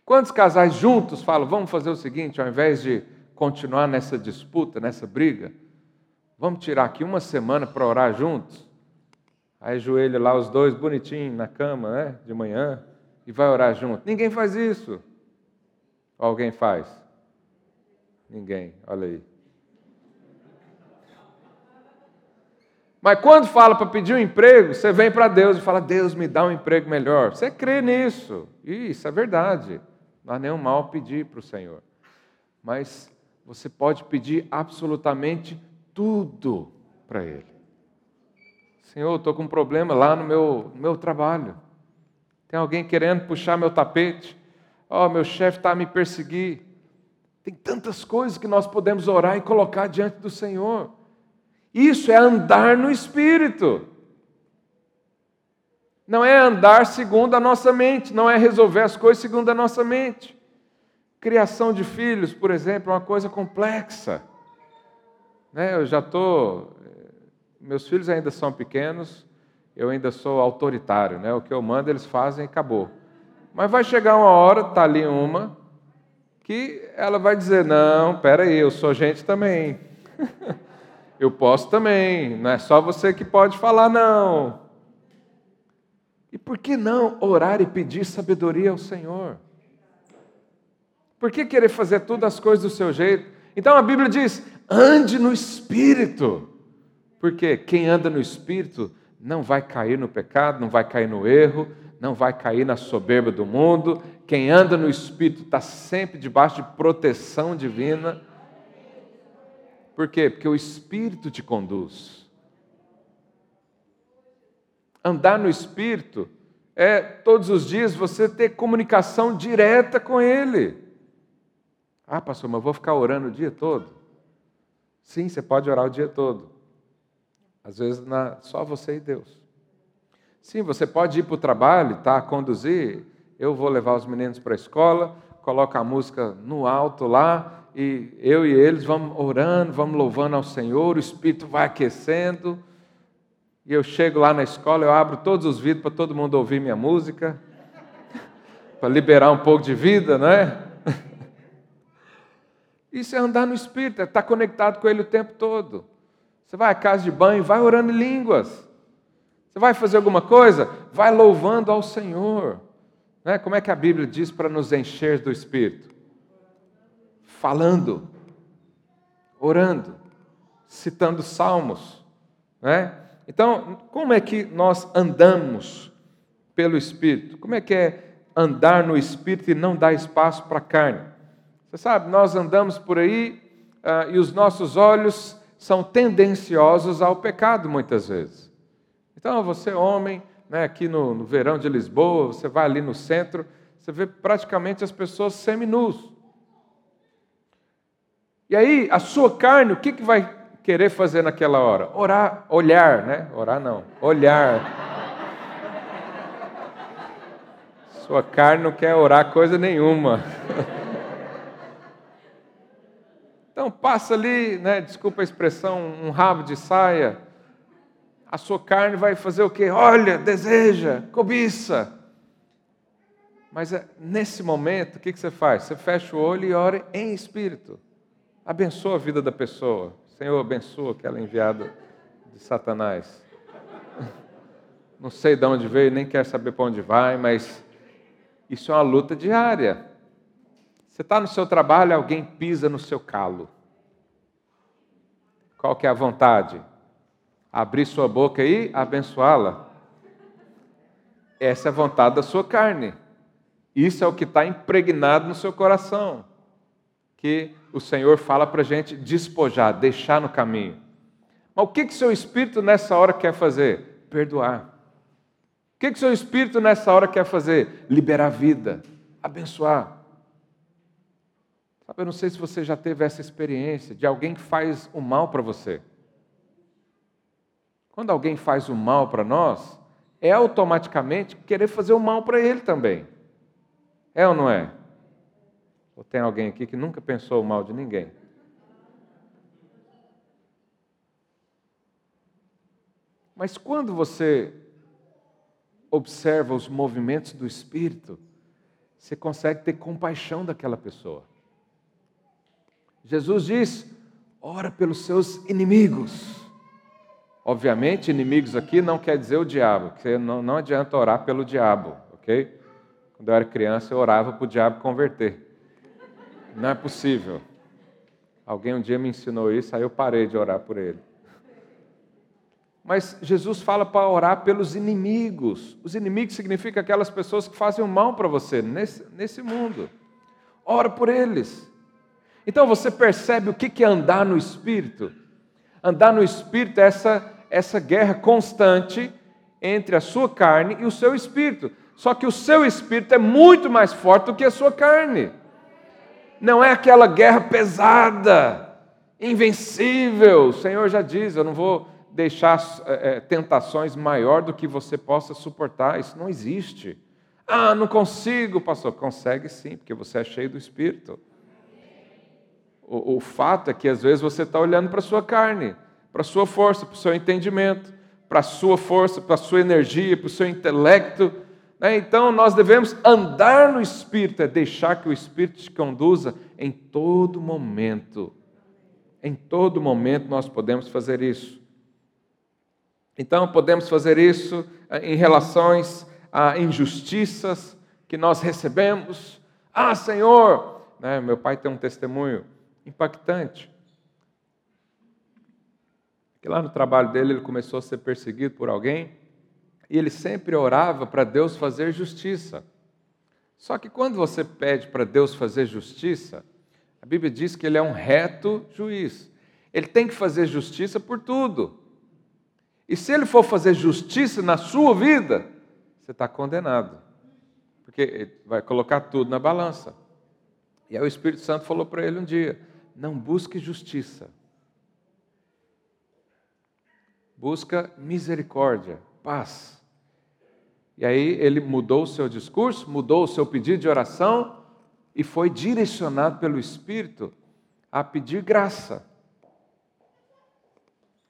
Quantos casais juntos falam, vamos fazer o seguinte, ao invés de continuar nessa disputa, nessa briga, vamos tirar aqui uma semana para orar juntos? Aí joelha lá os dois bonitinhos na cama, né, de manhã, e vai orar junto. Ninguém faz isso. Ou alguém faz? Ninguém, olha aí. Mas quando fala para pedir um emprego, você vem para Deus e fala: Deus, me dá um emprego melhor. Você crê nisso. Isso é verdade. Não há nenhum mal pedir para o Senhor. Mas você pode pedir absolutamente tudo para Ele. Senhor, estou com um problema lá no meu, no meu trabalho. Tem alguém querendo puxar meu tapete. Ó, oh, meu chefe está a me perseguir. Tem tantas coisas que nós podemos orar e colocar diante do Senhor. Isso é andar no Espírito. Não é andar segundo a nossa mente, não é resolver as coisas segundo a nossa mente. Criação de filhos, por exemplo, é uma coisa complexa. Né? Eu já estou. Meus filhos ainda são pequenos, eu ainda sou autoritário, né? o que eu mando eles fazem e acabou. Mas vai chegar uma hora, está ali uma, que ela vai dizer: Não, peraí, eu sou gente também. eu posso também, não é só você que pode falar, não. E por que não orar e pedir sabedoria ao Senhor? Por que querer fazer todas as coisas do seu jeito? Então a Bíblia diz: ande no espírito. Porque quem anda no espírito não vai cair no pecado, não vai cair no erro, não vai cair na soberba do mundo. Quem anda no espírito está sempre debaixo de proteção divina. Por quê? Porque o espírito te conduz. Andar no espírito é todos os dias você ter comunicação direta com ele. Ah, pastor, mas eu vou ficar orando o dia todo? Sim, você pode orar o dia todo. Às vezes na, só você e Deus. Sim, você pode ir para o trabalho, tá, conduzir. Eu vou levar os meninos para a escola, coloca a música no alto lá, e eu e eles vamos orando, vamos louvando ao Senhor, o Espírito vai aquecendo. E eu chego lá na escola, eu abro todos os vidros para todo mundo ouvir minha música, para liberar um pouco de vida, não é? Isso é andar no Espírito, é estar conectado com Ele o tempo todo. Você vai à casa de banho, vai orando em línguas. Você vai fazer alguma coisa, vai louvando ao Senhor. Né? Como é que a Bíblia diz para nos encher do Espírito? Falando, orando, citando salmos. Né? Então, como é que nós andamos pelo Espírito? Como é que é andar no Espírito e não dar espaço para a carne? Você sabe, nós andamos por aí uh, e os nossos olhos são tendenciosos ao pecado muitas vezes. Então, você, homem, né, aqui no, no verão de Lisboa, você vai ali no centro, você vê praticamente as pessoas seminus. E aí, a sua carne, o que, que vai querer fazer naquela hora? Orar, olhar, né? Orar não, olhar. Sua carne não quer orar coisa nenhuma. Então passa ali, né, desculpa a expressão, um rabo de saia. A sua carne vai fazer o quê? Olha, deseja, cobiça. Mas é, nesse momento, o que, você faz? Você fecha o olho e ora em espírito. Abençoa a vida da pessoa. Senhor, abençoa aquela enviada de Satanás. Não sei de onde veio, nem quero saber para onde vai, mas isso é uma luta diária. Você está no seu trabalho, alguém pisa no seu calo. Qual que é a vontade? Abrir sua boca e abençoá-la. Essa é a vontade da sua carne. Isso é o que está impregnado no seu coração. Que o Senhor fala para a gente despojar, deixar no caminho. Mas o que que seu espírito nessa hora quer fazer? Perdoar. O que que seu espírito nessa hora quer fazer? Liberar vida, abençoar. Eu não sei se você já teve essa experiência de alguém que faz o mal para você. Quando alguém faz o mal para nós, é automaticamente querer fazer o mal para ele também. É ou não é? Ou tem alguém aqui que nunca pensou o mal de ninguém? Mas quando você observa os movimentos do Espírito, você consegue ter compaixão daquela pessoa. Jesus diz: ora pelos seus inimigos. Obviamente, inimigos aqui não quer dizer o diabo, que não, não adianta orar pelo diabo, ok? Quando eu era criança, eu orava para o diabo converter. Não é possível. Alguém um dia me ensinou isso, aí eu parei de orar por ele. Mas Jesus fala para orar pelos inimigos. Os inimigos significam aquelas pessoas que fazem o mal para você nesse, nesse mundo. Ora por eles. Então você percebe o que é andar no Espírito? Andar no Espírito é essa, essa guerra constante entre a sua carne e o seu espírito. Só que o seu espírito é muito mais forte do que a sua carne. Não é aquela guerra pesada, invencível. O Senhor já diz: eu não vou deixar é, tentações maior do que você possa suportar. Isso não existe. Ah, não consigo, pastor. Consegue sim, porque você é cheio do Espírito. O, o fato é que às vezes você está olhando para a sua carne, para a sua força, para o seu entendimento, para a sua força, para a sua energia, para o seu intelecto. Né? Então nós devemos andar no Espírito, é deixar que o Espírito te conduza em todo momento. Em todo momento nós podemos fazer isso. Então podemos fazer isso eh, em relações a injustiças que nós recebemos. Ah, Senhor, né? meu pai tem um testemunho impactante. Que lá no trabalho dele ele começou a ser perseguido por alguém e ele sempre orava para Deus fazer justiça. Só que quando você pede para Deus fazer justiça, a Bíblia diz que ele é um reto juiz. Ele tem que fazer justiça por tudo. E se ele for fazer justiça na sua vida, você está condenado. Porque ele vai colocar tudo na balança. E aí o Espírito Santo falou para ele um dia: não busque justiça. Busca misericórdia, paz. E aí ele mudou o seu discurso, mudou o seu pedido de oração e foi direcionado pelo Espírito a pedir graça.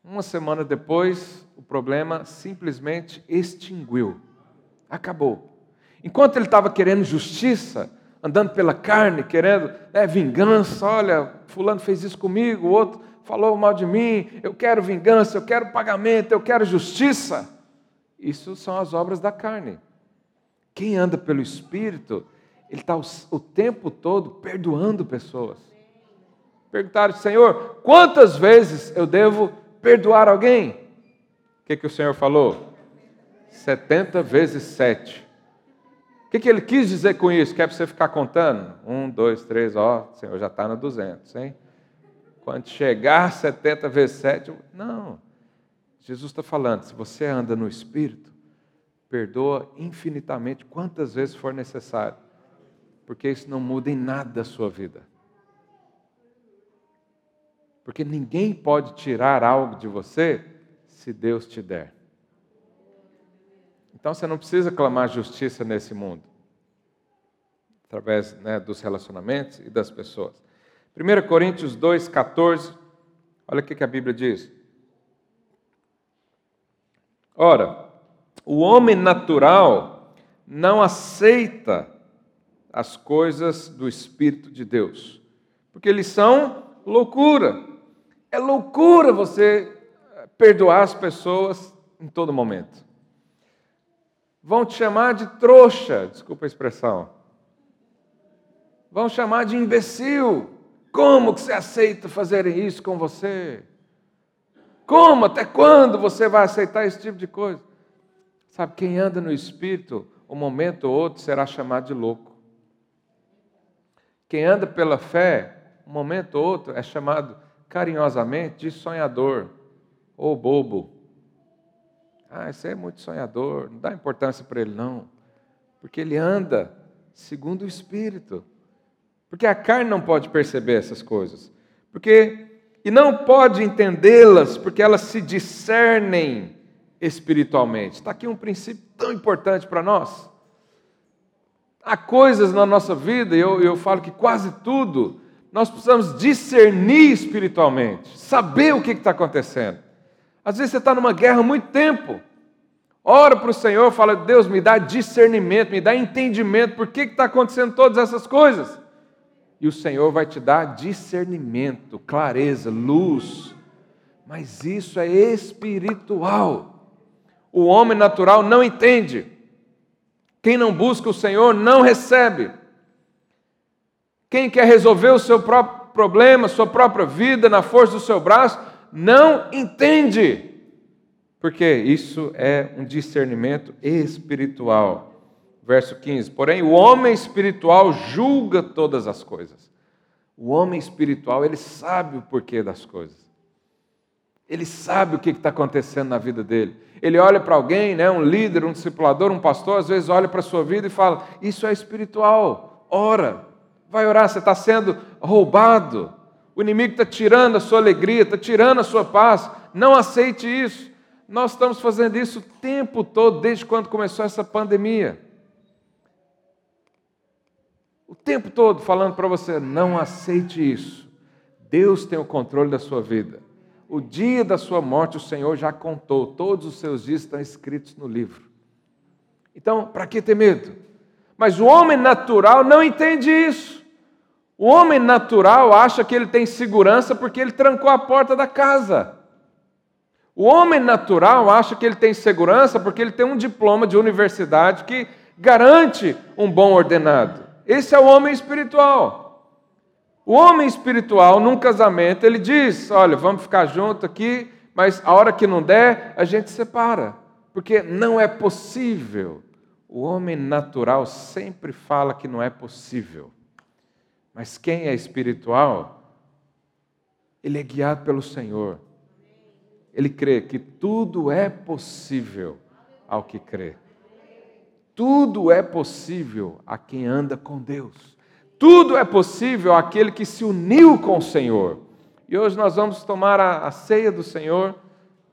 Uma semana depois, o problema simplesmente extinguiu. Acabou. Enquanto ele estava querendo justiça, andando pela carne, querendo né, vingança. Olha, fulano fez isso comigo, o outro falou mal de mim. Eu quero vingança, eu quero pagamento, eu quero justiça. Isso são as obras da carne. Quem anda pelo Espírito, ele está o, o tempo todo perdoando pessoas. Perguntaram, Senhor, quantas vezes eu devo perdoar alguém? O que, que o Senhor falou? 70 vezes 7. O que, que ele quis dizer com isso? Quer você ficar contando? Um, dois, três, ó, o Senhor já está no 200, hein? Quando chegar 70 vezes 7, não. Jesus está falando, se você anda no Espírito, perdoa infinitamente quantas vezes for necessário, porque isso não muda em nada a sua vida. Porque ninguém pode tirar algo de você se Deus te der. Então você não precisa clamar justiça nesse mundo, através né, dos relacionamentos e das pessoas. 1 Coríntios 2,14, olha o que a Bíblia diz. Ora, o homem natural não aceita as coisas do Espírito de Deus, porque eles são loucura. É loucura você perdoar as pessoas em todo momento. Vão te chamar de trouxa, desculpa a expressão. Vão chamar de imbecil. Como que você aceita fazer isso com você? Como? Até quando você vai aceitar esse tipo de coisa? Sabe, quem anda no espírito, um momento ou outro será chamado de louco. Quem anda pela fé, um momento ou outro é chamado carinhosamente de sonhador ou bobo. Ah, esse é muito sonhador, não dá importância para ele, não. Porque ele anda segundo o Espírito. Porque a carne não pode perceber essas coisas. Porque e não pode entendê-las, porque elas se discernem espiritualmente. Está aqui um princípio tão importante para nós. Há coisas na nossa vida, e eu, eu falo que quase tudo, nós precisamos discernir espiritualmente, saber o que está acontecendo. Às vezes você está numa guerra há muito tempo. Ora para o Senhor, fala, Deus, me dá discernimento, me dá entendimento, por que está acontecendo todas essas coisas? E o Senhor vai te dar discernimento, clareza, luz. Mas isso é espiritual. O homem natural não entende. Quem não busca o Senhor não recebe. Quem quer resolver o seu próprio problema, sua própria vida na força do seu braço, não entende. Porque isso é um discernimento espiritual. Verso 15: Porém, o homem espiritual julga todas as coisas. O homem espiritual, ele sabe o porquê das coisas. Ele sabe o que está acontecendo na vida dele. Ele olha para alguém, né, um líder, um discipulador, um pastor, às vezes olha para a sua vida e fala: Isso é espiritual, ora, vai orar, você está sendo roubado. O inimigo está tirando a sua alegria, está tirando a sua paz. Não aceite isso. Nós estamos fazendo isso o tempo todo, desde quando começou essa pandemia. O tempo todo falando para você: não aceite isso. Deus tem o controle da sua vida. O dia da sua morte o Senhor já contou, todos os seus dias estão escritos no livro. Então, para que ter medo? Mas o homem natural não entende isso. O homem natural acha que ele tem segurança porque ele trancou a porta da casa. O homem natural acha que ele tem segurança porque ele tem um diploma de universidade que garante um bom ordenado. Esse é o homem espiritual. O homem espiritual, num casamento, ele diz: Olha, vamos ficar junto aqui, mas a hora que não der, a gente separa, porque não é possível. O homem natural sempre fala que não é possível. Mas quem é espiritual, ele é guiado pelo Senhor. Ele crê que tudo é possível ao que crê. Tudo é possível a quem anda com Deus. Tudo é possível àquele que se uniu com o Senhor. E hoje nós vamos tomar a, a ceia do Senhor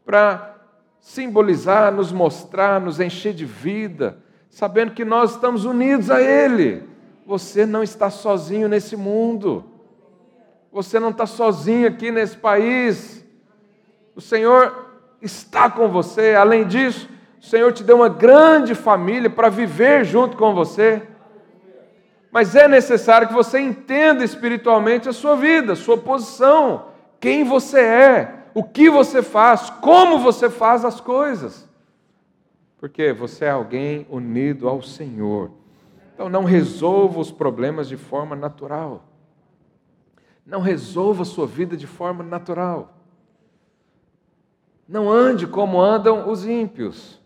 para simbolizar, nos mostrar, nos encher de vida, sabendo que nós estamos unidos a Ele. Você não está sozinho nesse mundo. Você não está sozinho aqui nesse país. O Senhor está com você. Além disso, o Senhor te deu uma grande família para viver junto com você. Mas é necessário que você entenda espiritualmente a sua vida, a sua posição, quem você é, o que você faz, como você faz as coisas. Porque você é alguém unido ao Senhor. Então não resolva os problemas de forma natural. Não resolva a sua vida de forma natural. Não ande como andam os ímpios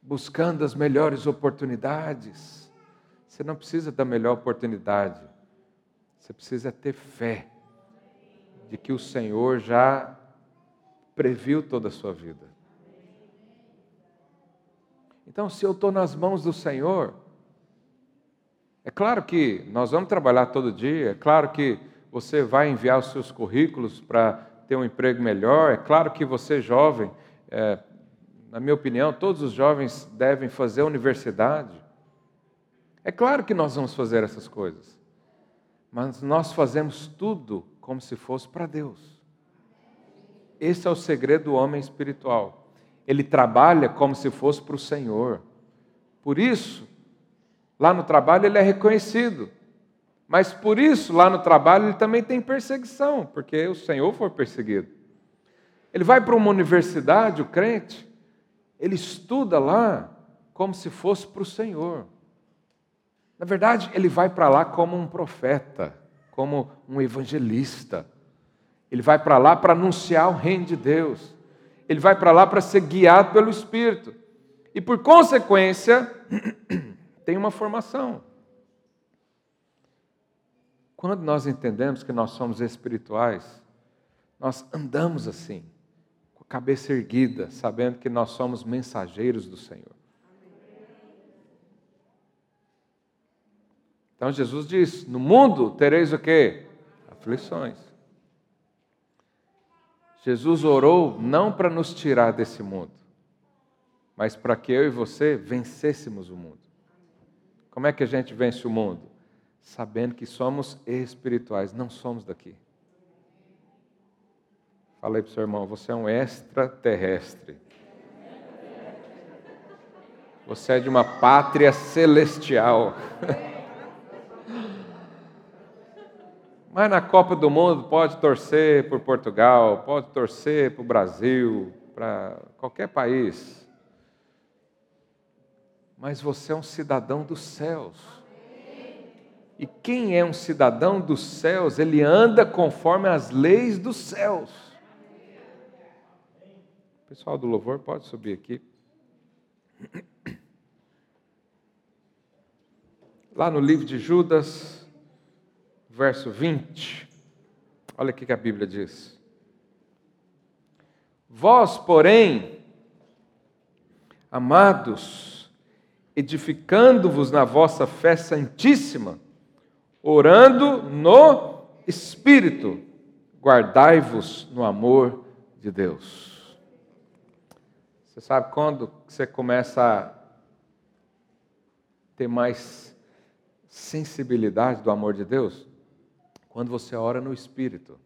buscando as melhores oportunidades. Você não precisa da melhor oportunidade. Você precisa ter fé de que o Senhor já previu toda a sua vida. Então, se eu estou nas mãos do Senhor, é claro que nós vamos trabalhar todo dia, é claro que você vai enviar os seus currículos para ter um emprego melhor, é claro que você, jovem, é, na minha opinião, todos os jovens devem fazer universidade. É claro que nós vamos fazer essas coisas, mas nós fazemos tudo como se fosse para Deus. Esse é o segredo do homem espiritual. Ele trabalha como se fosse para o Senhor. Por isso, lá no trabalho ele é reconhecido. Mas por isso, lá no trabalho, ele também tem perseguição, porque o Senhor foi perseguido. Ele vai para uma universidade, o crente, ele estuda lá como se fosse para o Senhor. Na verdade, ele vai para lá como um profeta, como um evangelista. Ele vai para lá para anunciar o reino de Deus. Ele vai para lá para ser guiado pelo Espírito. E por consequência, tem uma formação. Quando nós entendemos que nós somos espirituais, nós andamos assim cabeça erguida, sabendo que nós somos mensageiros do Senhor. Então Jesus diz: No mundo tereis o quê? Aflições. Jesus orou não para nos tirar desse mundo, mas para que eu e você vencêssemos o mundo. Como é que a gente vence o mundo? Sabendo que somos espirituais, não somos daqui. Fala aí para o seu irmão, você é um extraterrestre. Você é de uma pátria celestial. Mas na Copa do Mundo pode torcer por Portugal, pode torcer para o Brasil, para qualquer país. Mas você é um cidadão dos céus. E quem é um cidadão dos céus, ele anda conforme as leis dos céus. O pessoal do louvor pode subir aqui. Lá no livro de Judas, verso 20, olha o que a Bíblia diz. Vós, porém, amados, edificando-vos na vossa fé santíssima, orando no Espírito, guardai-vos no amor de Deus. Você sabe quando você começa a ter mais sensibilidade do amor de Deus? Quando você ora no Espírito.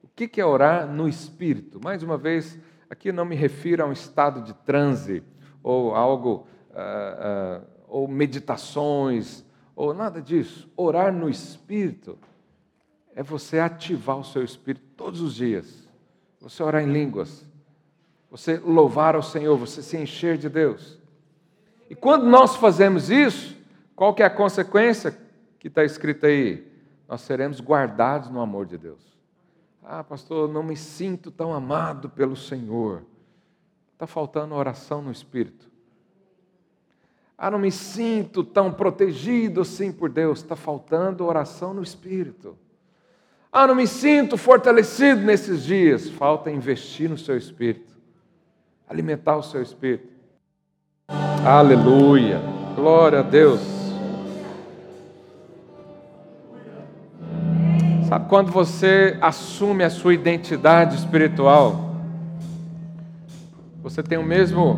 O que é orar no Espírito? Mais uma vez, aqui não me refiro a um estado de transe ou algo, uh, uh, ou meditações, ou nada disso. Orar no Espírito é você ativar o seu espírito todos os dias. Você orar em línguas, você louvar ao Senhor, você se encher de Deus. E quando nós fazemos isso, qual que é a consequência que está escrita aí? Nós seremos guardados no amor de Deus. Ah, pastor, não me sinto tão amado pelo Senhor. Está faltando oração no Espírito. Ah, não me sinto tão protegido assim por Deus. Está faltando oração no Espírito. Ah, não me sinto fortalecido nesses dias. Falta investir no seu Espírito, alimentar o seu Espírito. Aleluia. Glória a Deus. Sabe quando você assume a sua identidade espiritual? Você tem o mesmo,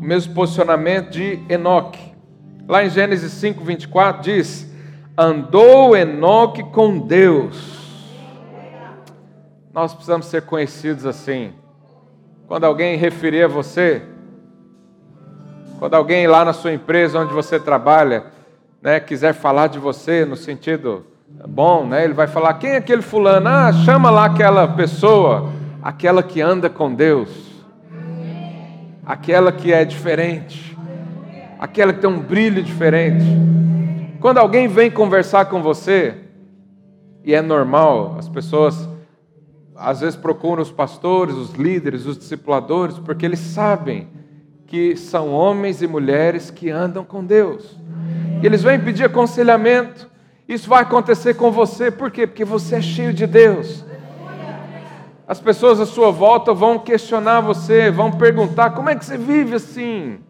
o mesmo posicionamento de Enoque. Lá em Gênesis 5, 24 diz: Andou Enoque com Deus. Nós precisamos ser conhecidos assim. Quando alguém referir a você, quando alguém lá na sua empresa onde você trabalha, né, quiser falar de você no sentido bom, né, ele vai falar: quem é aquele fulano? Ah, chama lá aquela pessoa, aquela que anda com Deus, aquela que é diferente, aquela que tem um brilho diferente. Quando alguém vem conversar com você, e é normal, as pessoas às vezes procuram os pastores, os líderes, os discipuladores, porque eles sabem que são homens e mulheres que andam com Deus. E eles vêm pedir aconselhamento. Isso vai acontecer com você, por quê? Porque você é cheio de Deus. As pessoas à sua volta vão questionar você, vão perguntar: como é que você vive assim?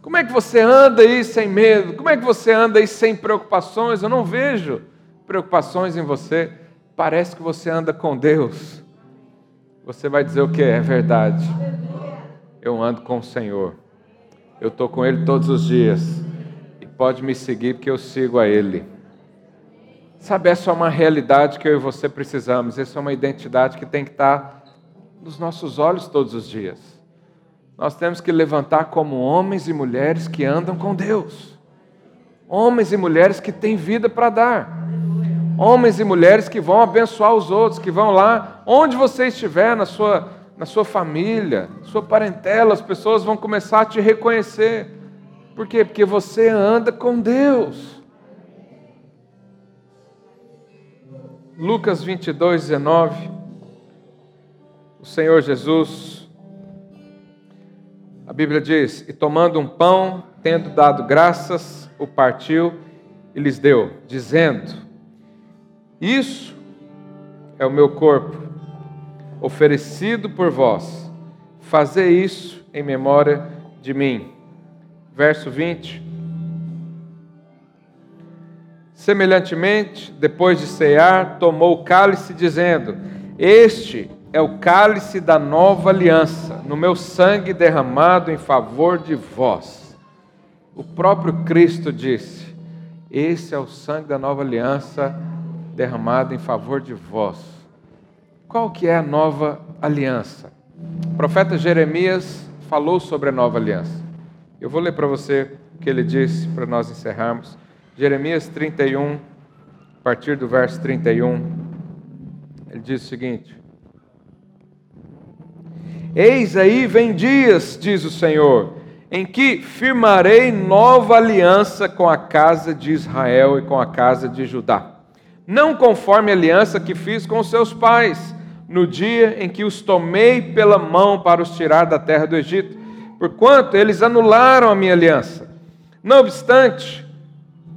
Como é que você anda aí sem medo? Como é que você anda aí sem preocupações? Eu não vejo preocupações em você. Parece que você anda com Deus. Você vai dizer o que? É verdade eu ando com o Senhor. Eu estou com Ele todos os dias. E pode me seguir porque eu sigo a Ele. Sabe, essa é uma realidade que eu e você precisamos. Essa é uma identidade que tem que estar nos nossos olhos todos os dias. Nós temos que levantar como homens e mulheres que andam com Deus. Homens e mulheres que têm vida para dar. Homens e mulheres que vão abençoar os outros, que vão lá, onde você estiver, na sua na sua família, sua parentela, as pessoas vão começar a te reconhecer. Por quê? Porque você anda com Deus. Lucas 22, 19. O Senhor Jesus, a Bíblia diz: E tomando um pão, tendo dado graças, o partiu e lhes deu, dizendo: Isso é o meu corpo oferecido por vós. Fazei isso em memória de mim. Verso 20. Semelhantemente, depois de cear, tomou o cálice, dizendo: Este é o cálice da nova aliança, no meu sangue derramado em favor de vós. O próprio Cristo disse: Esse é o sangue da nova aliança derramado em favor de vós. Qual que é a nova aliança? O profeta Jeremias falou sobre a nova aliança. Eu vou ler para você o que ele disse para nós encerrarmos. Jeremias 31, a partir do verso 31, ele diz o seguinte: Eis aí vem dias, diz o Senhor, em que firmarei nova aliança com a casa de Israel e com a casa de Judá, não conforme a aliança que fiz com seus pais no dia em que os tomei pela mão para os tirar da terra do Egito, porquanto eles anularam a minha aliança. Não obstante,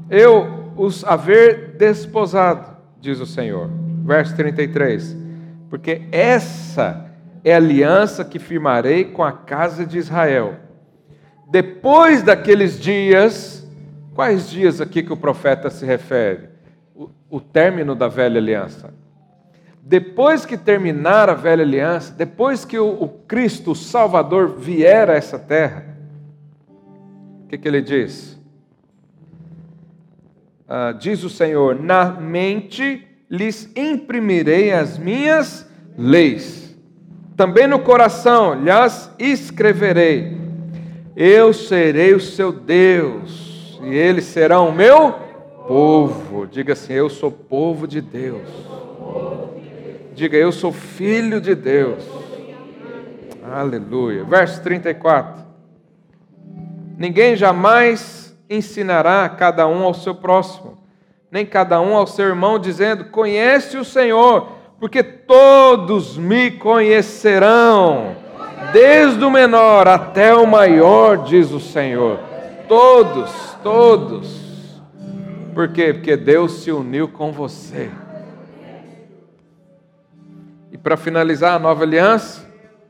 eu os haver desposado, diz o Senhor. Verso 33. Porque essa é a aliança que firmarei com a casa de Israel. Depois daqueles dias, quais dias aqui que o profeta se refere? O, o término da velha aliança. Depois que terminar a velha aliança, depois que o, o Cristo, o Salvador, vier a essa terra, o que, que ele diz? Ah, diz o Senhor: Na mente lhes imprimirei as minhas leis, também no coração lhes escreverei. Eu serei o seu Deus, e eles serão o meu povo. Diga assim: Eu sou povo de Deus. Diga, eu sou filho de Deus. Aleluia. Verso 34. Ninguém jamais ensinará cada um ao seu próximo, nem cada um ao seu irmão, dizendo: Conhece o Senhor, porque todos me conhecerão, desde o menor até o maior, diz o Senhor. Todos, todos. Por quê? Porque Deus se uniu com você. E para finalizar a nova aliança,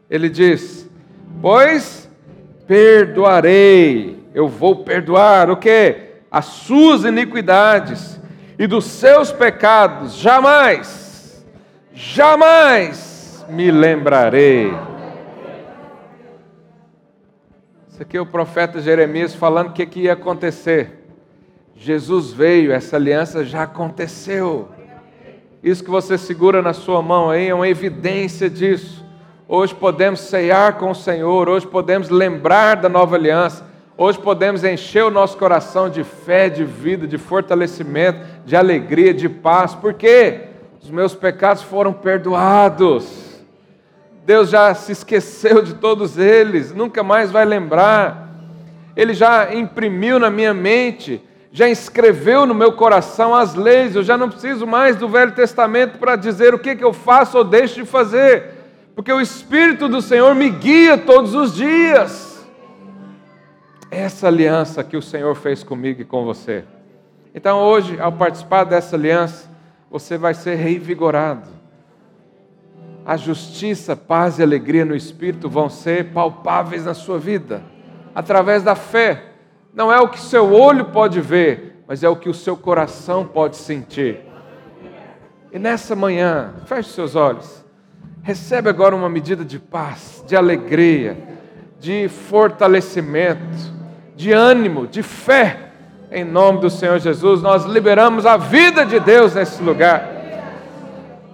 ele diz: Pois perdoarei, eu vou perdoar o que? As suas iniquidades e dos seus pecados, jamais, jamais me lembrarei. Isso aqui é o profeta Jeremias falando o que, que ia acontecer. Jesus veio, essa aliança já aconteceu. Isso que você segura na sua mão aí é uma evidência disso. Hoje podemos ceiar com o Senhor, hoje podemos lembrar da nova aliança, hoje podemos encher o nosso coração de fé, de vida, de fortalecimento, de alegria, de paz. Por quê? Os meus pecados foram perdoados. Deus já se esqueceu de todos eles, nunca mais vai lembrar. Ele já imprimiu na minha mente já escreveu no meu coração as leis, eu já não preciso mais do Velho Testamento para dizer o que, que eu faço ou deixo de fazer, porque o Espírito do Senhor me guia todos os dias. Essa aliança que o Senhor fez comigo e com você. Então hoje, ao participar dessa aliança, você vai ser revigorado. A justiça, paz e alegria no Espírito vão ser palpáveis na sua vida, através da fé não é o que seu olho pode ver, mas é o que o seu coração pode sentir. E nessa manhã, feche seus olhos. Recebe agora uma medida de paz, de alegria, de fortalecimento, de ânimo, de fé. Em nome do Senhor Jesus, nós liberamos a vida de Deus nesse lugar.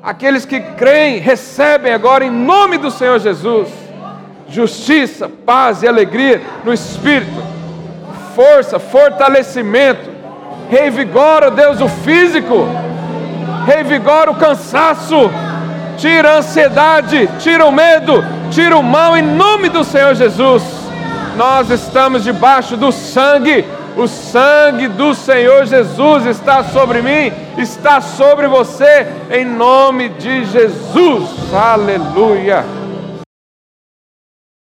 Aqueles que creem, recebem agora em nome do Senhor Jesus justiça, paz e alegria no Espírito força, fortalecimento. Revigora, Deus, o físico. Revigora o cansaço. Tira a ansiedade, tira o medo, tira o mal em nome do Senhor Jesus. Nós estamos debaixo do sangue. O sangue do Senhor Jesus está sobre mim, está sobre você, em nome de Jesus. Aleluia.